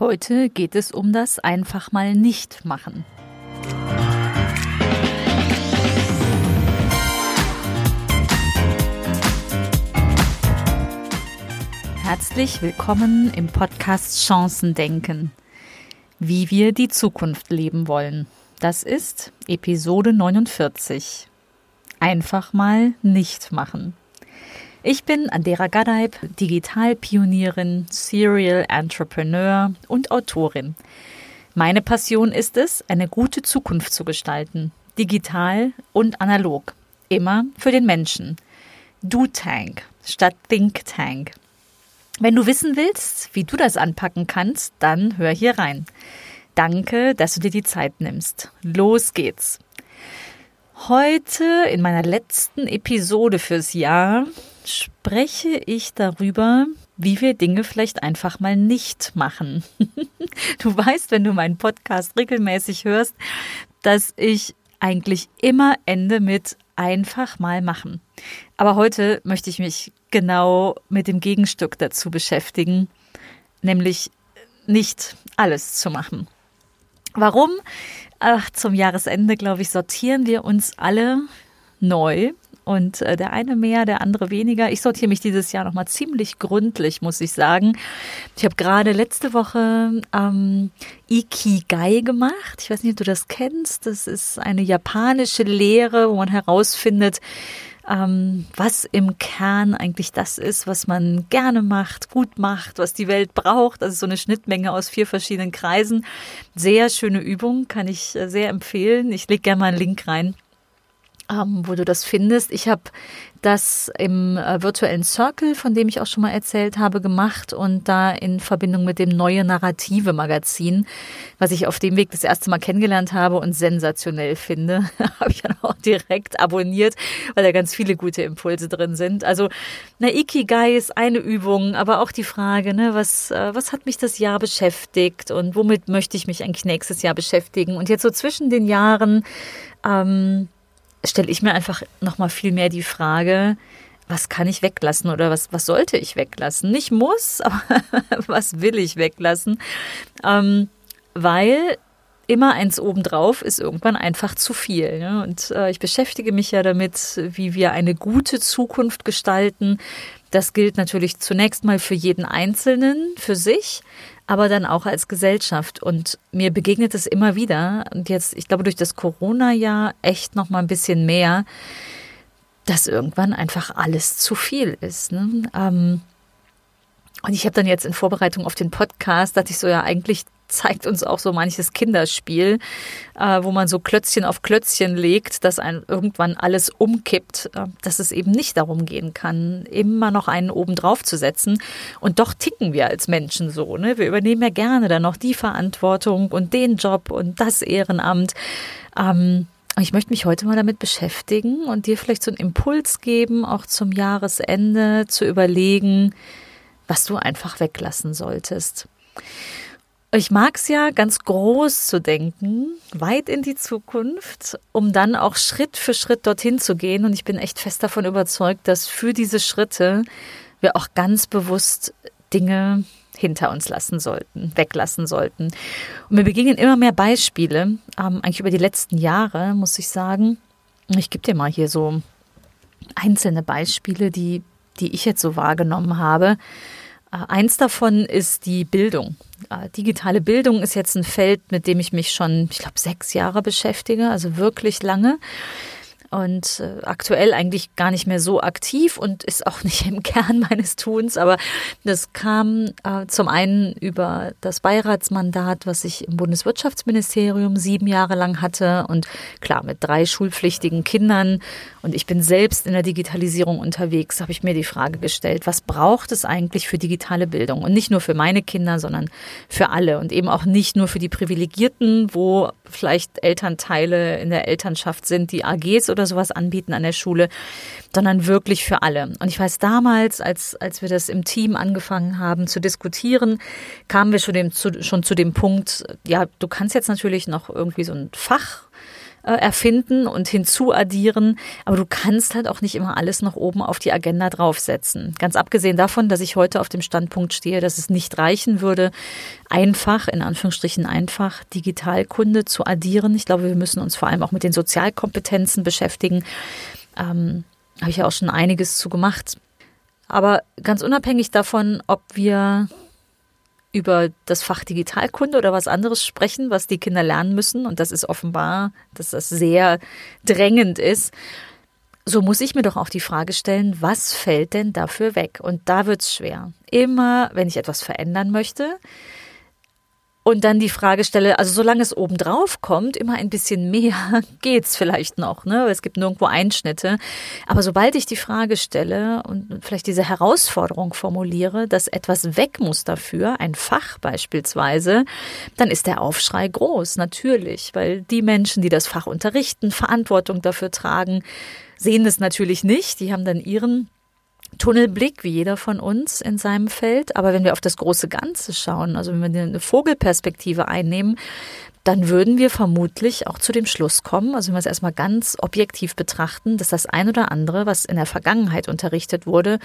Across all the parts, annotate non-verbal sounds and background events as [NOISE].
Heute geht es um das einfach mal nicht machen. Herzlich willkommen im Podcast Chancen denken, wie wir die Zukunft leben wollen. Das ist Episode 49. Einfach mal nicht machen. Ich bin Andera Gadeib, Digitalpionierin, Serial Entrepreneur und Autorin. Meine Passion ist es, eine gute Zukunft zu gestalten, digital und analog, immer für den Menschen. Do-Tank statt Think-Tank. Wenn du wissen willst, wie du das anpacken kannst, dann hör hier rein. Danke, dass du dir die Zeit nimmst. Los geht's. Heute in meiner letzten Episode fürs Jahr spreche ich darüber, wie wir Dinge vielleicht einfach mal nicht machen. [LAUGHS] du weißt, wenn du meinen Podcast regelmäßig hörst, dass ich eigentlich immer ende mit einfach mal machen. Aber heute möchte ich mich genau mit dem Gegenstück dazu beschäftigen, nämlich nicht alles zu machen. Warum? Ach, zum Jahresende, glaube ich, sortieren wir uns alle neu und äh, der eine mehr, der andere weniger. Ich sortiere mich dieses Jahr nochmal ziemlich gründlich, muss ich sagen. Ich habe gerade letzte Woche ähm, Ikigai gemacht. Ich weiß nicht, ob du das kennst. Das ist eine japanische Lehre, wo man herausfindet, ähm, was im Kern eigentlich das ist, was man gerne macht, gut macht, was die Welt braucht. Also so eine Schnittmenge aus vier verschiedenen Kreisen. Sehr schöne Übung, kann ich äh, sehr empfehlen. Ich lege gerne mal einen Link rein ähm, wo du das findest. Ich habe das im äh, virtuellen Circle, von dem ich auch schon mal erzählt habe, gemacht und da in Verbindung mit dem Neue Narrative Magazin, was ich auf dem Weg das erste Mal kennengelernt habe und sensationell finde, [LAUGHS] habe ich dann auch direkt abonniert, weil da ganz viele gute Impulse drin sind. Also, na, Ikigai ist eine Übung, aber auch die Frage, ne, was, äh, was hat mich das Jahr beschäftigt und womit möchte ich mich eigentlich nächstes Jahr beschäftigen? Und jetzt so zwischen den Jahren, ähm, stelle ich mir einfach nochmal viel mehr die Frage, was kann ich weglassen oder was, was sollte ich weglassen? Nicht muss, [LAUGHS] aber was will ich weglassen? Ähm, weil immer eins obendrauf ist irgendwann einfach zu viel. Ne? Und äh, ich beschäftige mich ja damit, wie wir eine gute Zukunft gestalten. Das gilt natürlich zunächst mal für jeden Einzelnen, für sich, aber dann auch als Gesellschaft. Und mir begegnet es immer wieder, und jetzt, ich glaube, durch das Corona-Jahr echt noch mal ein bisschen mehr, dass irgendwann einfach alles zu viel ist. Ne? Ähm, und ich habe dann jetzt in Vorbereitung auf den Podcast, dachte ich so, ja, eigentlich zeigt uns auch so manches Kinderspiel, äh, wo man so Klötzchen auf Klötzchen legt, dass ein irgendwann alles umkippt, äh, dass es eben nicht darum gehen kann, immer noch einen oben drauf zu setzen. Und doch ticken wir als Menschen so. Ne? Wir übernehmen ja gerne dann noch die Verantwortung und den Job und das Ehrenamt. Ähm, ich möchte mich heute mal damit beschäftigen und dir vielleicht so einen Impuls geben, auch zum Jahresende zu überlegen, was du einfach weglassen solltest. Ich mag es ja, ganz groß zu denken, weit in die Zukunft, um dann auch Schritt für Schritt dorthin zu gehen. Und ich bin echt fest davon überzeugt, dass für diese Schritte wir auch ganz bewusst Dinge hinter uns lassen sollten, weglassen sollten. Und mir begegnen immer mehr Beispiele, ähm, eigentlich über die letzten Jahre, muss ich sagen. Ich gebe dir mal hier so einzelne Beispiele, die, die ich jetzt so wahrgenommen habe. Äh, eins davon ist die Bildung. Äh, digitale Bildung ist jetzt ein Feld, mit dem ich mich schon, ich glaube, sechs Jahre beschäftige, also wirklich lange und äh, aktuell eigentlich gar nicht mehr so aktiv und ist auch [LAUGHS] nicht im Kern meines Tuns, aber das kam äh, zum einen über das Beiratsmandat, was ich im Bundeswirtschaftsministerium sieben Jahre lang hatte. Und klar mit drei schulpflichtigen Kindern. Und ich bin selbst in der Digitalisierung unterwegs, habe ich mir die Frage gestellt, was braucht es eigentlich für digitale Bildung? Und nicht nur für meine Kinder, sondern für alle. Und eben auch nicht nur für die Privilegierten, wo vielleicht Elternteile in der Elternschaft sind, die AGs oder sowas anbieten an der Schule, sondern wirklich für alle. Und ich weiß damals, als, als wir das im Team angefangen haben zu diskutieren, kamen wir schon, dem, zu, schon zu dem Punkt, ja, du kannst jetzt natürlich noch irgendwie so ein Fach erfinden und hinzuaddieren. Aber du kannst halt auch nicht immer alles noch oben auf die Agenda draufsetzen. Ganz abgesehen davon, dass ich heute auf dem Standpunkt stehe, dass es nicht reichen würde, einfach, in Anführungsstrichen einfach, Digitalkunde zu addieren. Ich glaube, wir müssen uns vor allem auch mit den Sozialkompetenzen beschäftigen. Ähm, Habe ich ja auch schon einiges zu gemacht. Aber ganz unabhängig davon, ob wir über das Fach Digitalkunde oder was anderes sprechen, was die Kinder lernen müssen. Und das ist offenbar, dass das sehr drängend ist. So muss ich mir doch auch die Frage stellen, was fällt denn dafür weg? Und da wird's schwer. Immer, wenn ich etwas verändern möchte, und dann die Frage stelle, also solange es obendrauf kommt, immer ein bisschen mehr [LAUGHS] geht's vielleicht noch, ne? Es gibt nirgendwo Einschnitte. Aber sobald ich die Frage stelle und vielleicht diese Herausforderung formuliere, dass etwas weg muss dafür, ein Fach beispielsweise, dann ist der Aufschrei groß, natürlich, weil die Menschen, die das Fach unterrichten, Verantwortung dafür tragen, sehen es natürlich nicht. Die haben dann ihren Tunnelblick, wie jeder von uns in seinem Feld. Aber wenn wir auf das große Ganze schauen, also wenn wir eine Vogelperspektive einnehmen, dann würden wir vermutlich auch zu dem Schluss kommen, also wenn wir es erstmal ganz objektiv betrachten, dass das ein oder andere, was in der Vergangenheit unterrichtet wurde,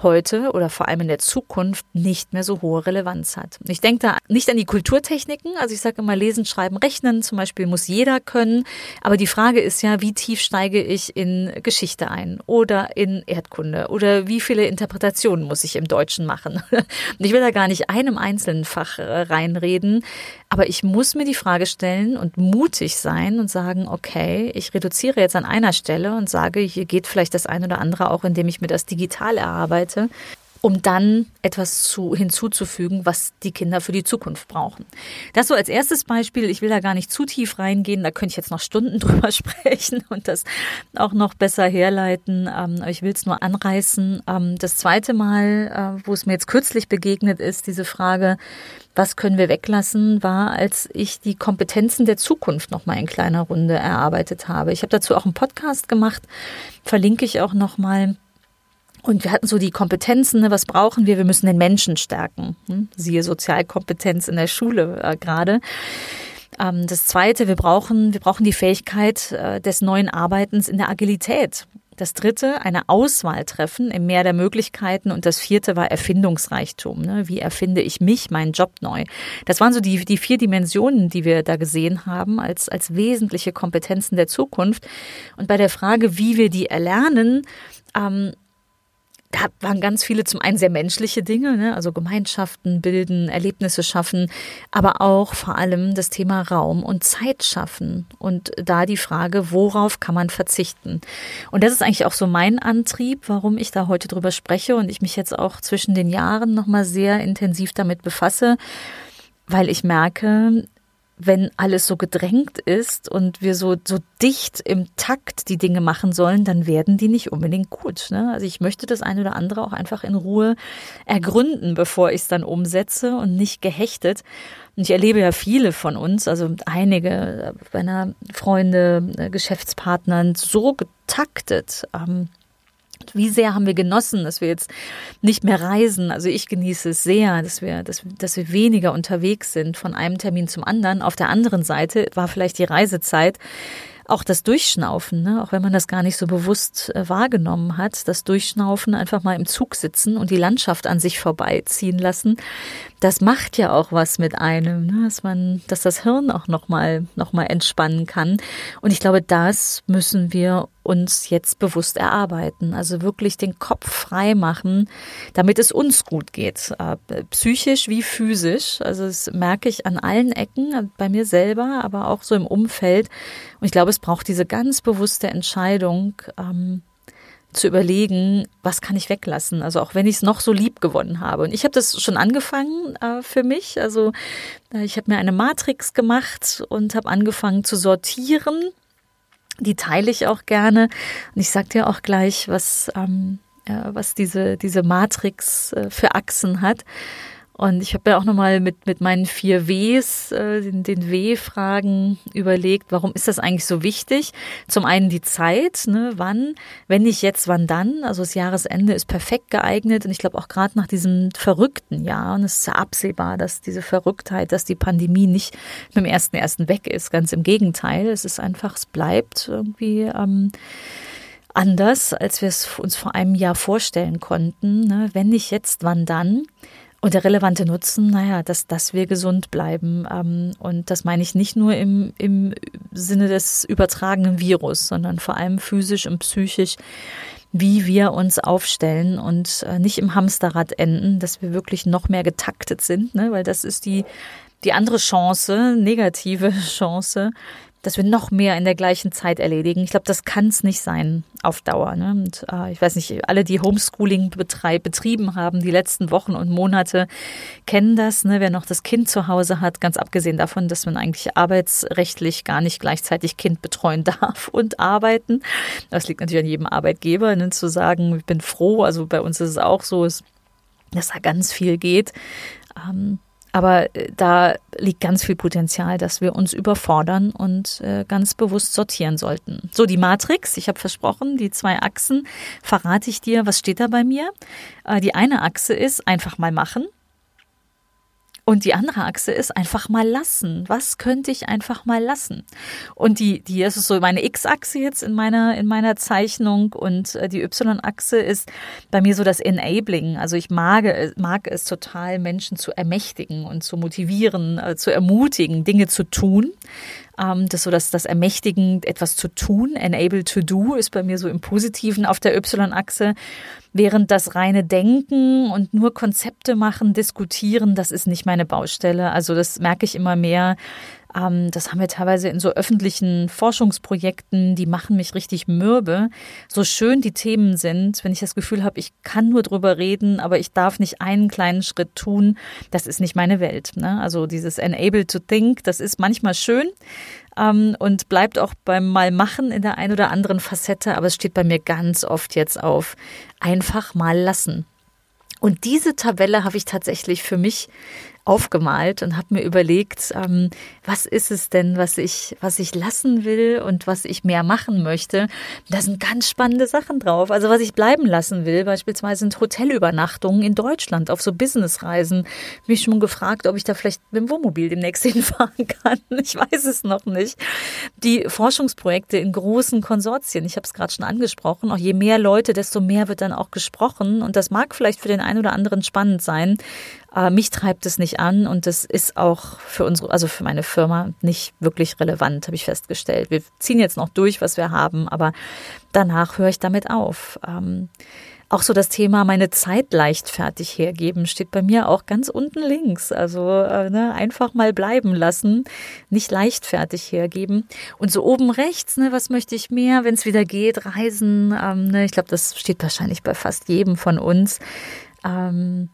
heute oder vor allem in der Zukunft nicht mehr so hohe Relevanz hat. Ich denke da nicht an die Kulturtechniken, also ich sage immer lesen, schreiben, rechnen zum Beispiel muss jeder können, aber die Frage ist ja, wie tief steige ich in Geschichte ein oder in Erdkunde oder wie viele Interpretationen muss ich im Deutschen machen. [LAUGHS] ich will da gar nicht einem einzelnen Fach äh, reinreden, aber ich muss mir die Frage stellen und mutig sein und sagen, okay, ich reduziere jetzt an einer Stelle und sage, hier geht vielleicht das eine oder andere auch, indem ich mir das digital erarbeite um dann etwas zu, hinzuzufügen, was die Kinder für die Zukunft brauchen. Das so als erstes Beispiel. Ich will da gar nicht zu tief reingehen. Da könnte ich jetzt noch Stunden [LAUGHS] drüber sprechen und das auch noch besser herleiten. Ähm, ich will es nur anreißen. Ähm, das zweite Mal, äh, wo es mir jetzt kürzlich begegnet ist, diese Frage, was können wir weglassen, war, als ich die Kompetenzen der Zukunft noch mal in kleiner Runde erarbeitet habe. Ich habe dazu auch einen Podcast gemacht, verlinke ich auch noch mal. Und wir hatten so die Kompetenzen, ne, was brauchen wir? Wir müssen den Menschen stärken. Hm? Siehe Sozialkompetenz in der Schule äh, gerade. Ähm, das zweite, wir brauchen, wir brauchen die Fähigkeit äh, des neuen Arbeitens in der Agilität. Das dritte, eine Auswahl treffen im Meer der Möglichkeiten. Und das vierte war Erfindungsreichtum. Ne? Wie erfinde ich mich, meinen Job neu? Das waren so die, die vier Dimensionen, die wir da gesehen haben als, als wesentliche Kompetenzen der Zukunft. Und bei der Frage, wie wir die erlernen, ähm, da waren ganz viele zum einen sehr menschliche Dinge, ne? also Gemeinschaften bilden, Erlebnisse schaffen, aber auch vor allem das Thema Raum und Zeit schaffen und da die Frage, worauf kann man verzichten? Und das ist eigentlich auch so mein Antrieb, warum ich da heute drüber spreche und ich mich jetzt auch zwischen den Jahren nochmal sehr intensiv damit befasse, weil ich merke, wenn alles so gedrängt ist und wir so, so dicht im Takt die Dinge machen sollen, dann werden die nicht unbedingt gut. Ne? Also ich möchte das eine oder andere auch einfach in Ruhe ergründen, bevor ich es dann umsetze und nicht gehechtet. Und ich erlebe ja viele von uns, also einige meiner Freunde, äh, Geschäftspartnern, so getaktet. Ähm, wie sehr haben wir genossen, dass wir jetzt nicht mehr reisen? Also ich genieße es sehr, dass wir, dass, dass wir weniger unterwegs sind von einem Termin zum anderen. Auf der anderen Seite war vielleicht die Reisezeit auch das Durchschnaufen, ne? auch wenn man das gar nicht so bewusst äh, wahrgenommen hat, das Durchschnaufen, einfach mal im Zug sitzen und die Landschaft an sich vorbeiziehen lassen, das macht ja auch was mit einem, ne? dass man, dass das Hirn auch nochmal noch mal entspannen kann. Und ich glaube, das müssen wir uns jetzt bewusst erarbeiten. Also wirklich den Kopf frei machen, damit es uns gut geht. Äh, psychisch wie physisch. Also das merke ich an allen Ecken, bei mir selber, aber auch so im Umfeld. Und ich glaube, es braucht diese ganz bewusste Entscheidung, ähm, zu überlegen, was kann ich weglassen. Also auch wenn ich es noch so lieb gewonnen habe. Und ich habe das schon angefangen äh, für mich. Also äh, ich habe mir eine Matrix gemacht und habe angefangen zu sortieren. Die teile ich auch gerne. Und ich sage dir auch gleich, was, ähm, äh, was diese, diese Matrix äh, für Achsen hat. Und ich habe ja auch nochmal mit, mit meinen vier Ws, äh, den, den W-Fragen überlegt, warum ist das eigentlich so wichtig? Zum einen die Zeit, ne? wann, wenn nicht jetzt, wann dann? Also das Jahresende ist perfekt geeignet und ich glaube auch gerade nach diesem verrückten Jahr, und es ist ja absehbar, dass diese Verrücktheit, dass die Pandemie nicht mit dem ersten ersten weg ist. Ganz im Gegenteil, es ist einfach, es bleibt irgendwie ähm, anders, als wir es uns vor einem Jahr vorstellen konnten. Ne? Wenn nicht jetzt, wann dann? Und der relevante Nutzen, naja, dass, dass wir gesund bleiben. Ähm, und das meine ich nicht nur im, im Sinne des übertragenen Virus, sondern vor allem physisch und psychisch, wie wir uns aufstellen und äh, nicht im Hamsterrad enden, dass wir wirklich noch mehr getaktet sind, ne? weil das ist die, die andere Chance, negative Chance, dass wir noch mehr in der gleichen Zeit erledigen. Ich glaube, das kann es nicht sein auf Dauer. Ne? Und äh, ich weiß nicht, alle, die Homeschooling betrieben haben, die letzten Wochen und Monate, kennen das. Ne? Wer noch das Kind zu Hause hat, ganz abgesehen davon, dass man eigentlich arbeitsrechtlich gar nicht gleichzeitig Kind betreuen [LAUGHS] darf und arbeiten. Das liegt natürlich an jedem Arbeitgeber, ne? zu sagen, ich bin froh. Also bei uns ist es auch so, dass da ganz viel geht. Ähm, aber äh, da liegt ganz viel Potenzial, dass wir uns überfordern und äh, ganz bewusst sortieren sollten. So, die Matrix, ich habe versprochen, die zwei Achsen, verrate ich dir, was steht da bei mir. Äh, die eine Achse ist einfach mal machen. Und die andere Achse ist einfach mal lassen. Was könnte ich einfach mal lassen? Und die, die, das ist so meine X-Achse jetzt in meiner, in meiner Zeichnung und äh, die Y-Achse ist bei mir so das Enabling. Also ich mag, mag es total, Menschen zu ermächtigen und zu motivieren, äh, zu ermutigen, Dinge zu tun. Ähm, das so das, das Ermächtigen, etwas zu tun. Enable to do ist bei mir so im Positiven auf der Y-Achse. Während das reine Denken und nur Konzepte machen, diskutieren, das ist nicht meine Baustelle. Also das merke ich immer mehr. Ähm, das haben wir teilweise in so öffentlichen Forschungsprojekten, die machen mich richtig mürbe. So schön die Themen sind, wenn ich das Gefühl habe, ich kann nur drüber reden, aber ich darf nicht einen kleinen Schritt tun, das ist nicht meine Welt. Ne? Also dieses Enable to Think, das ist manchmal schön, ähm, und bleibt auch beim Mal machen in der einen oder anderen Facette, aber es steht bei mir ganz oft jetzt auf einfach mal lassen. Und diese Tabelle habe ich tatsächlich für mich aufgemalt und habe mir überlegt, ähm, was ist es denn, was ich, was ich lassen will und was ich mehr machen möchte. Da sind ganz spannende Sachen drauf. Also was ich bleiben lassen will, beispielsweise sind Hotelübernachtungen in Deutschland auf so Businessreisen. Mich schon gefragt, ob ich da vielleicht mit dem Wohnmobil demnächst [LAUGHS] hinfahren kann. Ich weiß es noch nicht. Die Forschungsprojekte in großen Konsortien, ich habe es gerade schon angesprochen, auch je mehr Leute, desto mehr wird dann auch gesprochen. Und das mag vielleicht für den einen oder anderen spannend sein. Aber mich treibt es nicht an und das ist auch für unsere, also für meine Firma nicht wirklich relevant, habe ich festgestellt. Wir ziehen jetzt noch durch, was wir haben, aber danach höre ich damit auf. Ähm, auch so das Thema meine Zeit leichtfertig hergeben steht bei mir auch ganz unten links. Also äh, ne, einfach mal bleiben lassen, nicht leichtfertig hergeben. Und so oben rechts, ne, was möchte ich mehr, wenn es wieder geht, reisen. Ähm, ne, ich glaube, das steht wahrscheinlich bei fast jedem von uns. Ähm,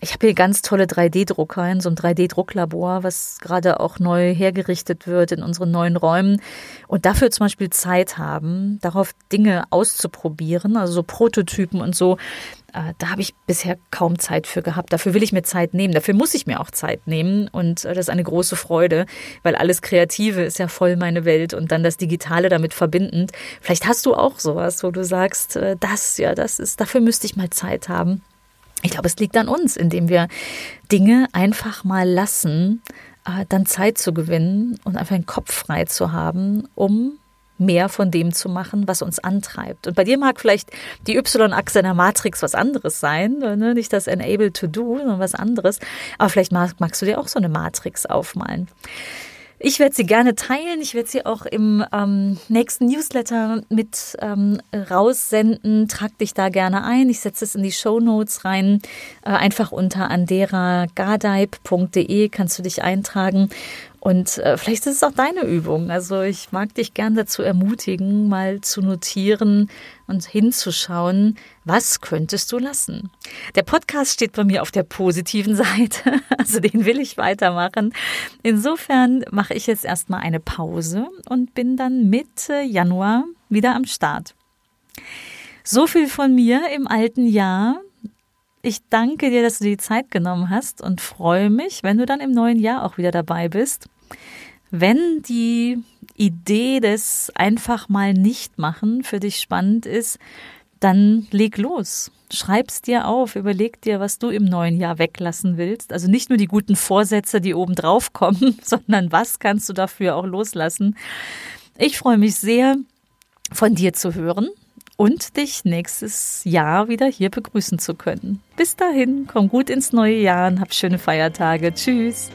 ich habe hier ganz tolle 3D-Drucker in so einem 3D-Drucklabor, was gerade auch neu hergerichtet wird in unseren neuen Räumen. Und dafür zum Beispiel Zeit haben, darauf Dinge auszuprobieren, also so Prototypen und so. Äh, da habe ich bisher kaum Zeit für gehabt. Dafür will ich mir Zeit nehmen. Dafür muss ich mir auch Zeit nehmen. Und äh, das ist eine große Freude, weil alles Kreative ist ja voll meine Welt und dann das Digitale damit verbindend. Vielleicht hast du auch sowas, wo du sagst, äh, das, ja, das ist, dafür müsste ich mal Zeit haben. Ich glaube, es liegt an uns, indem wir Dinge einfach mal lassen, äh, dann Zeit zu gewinnen und einfach den Kopf frei zu haben, um mehr von dem zu machen, was uns antreibt. Und bei dir mag vielleicht die Y-Achse der Matrix was anderes sein, ne? nicht das Enable to Do, sondern was anderes. Aber vielleicht magst du dir auch so eine Matrix aufmalen. Ich werde sie gerne teilen. Ich werde sie auch im ähm, nächsten Newsletter mit ähm, raussenden. Trag dich da gerne ein. Ich setze es in die Show Notes rein. Äh, einfach unter anderagadeib.de kannst du dich eintragen. Und äh, vielleicht ist es auch deine Übung. Also ich mag dich gern dazu ermutigen, mal zu notieren und hinzuschauen, was könntest du lassen. Der Podcast steht bei mir auf der positiven [LAUGHS] Seite, also den will ich weitermachen. Insofern mache ich jetzt erstmal eine Pause und bin dann Mitte Januar wieder am Start. So viel von mir im alten Jahr. Ich danke dir, dass du die Zeit genommen hast und freue mich, wenn du dann im neuen Jahr auch wieder dabei bist. Wenn die Idee des einfach mal nicht machen für dich spannend ist, dann leg los. Schreib's dir auf, überleg dir, was du im neuen Jahr weglassen willst. Also nicht nur die guten Vorsätze, die oben drauf [LAUGHS] kommen, sondern was kannst du dafür auch loslassen. Ich freue mich sehr, von dir zu hören und dich nächstes Jahr wieder hier begrüßen zu können. Bis dahin, komm gut ins neue Jahr und hab schöne Feiertage. Tschüss.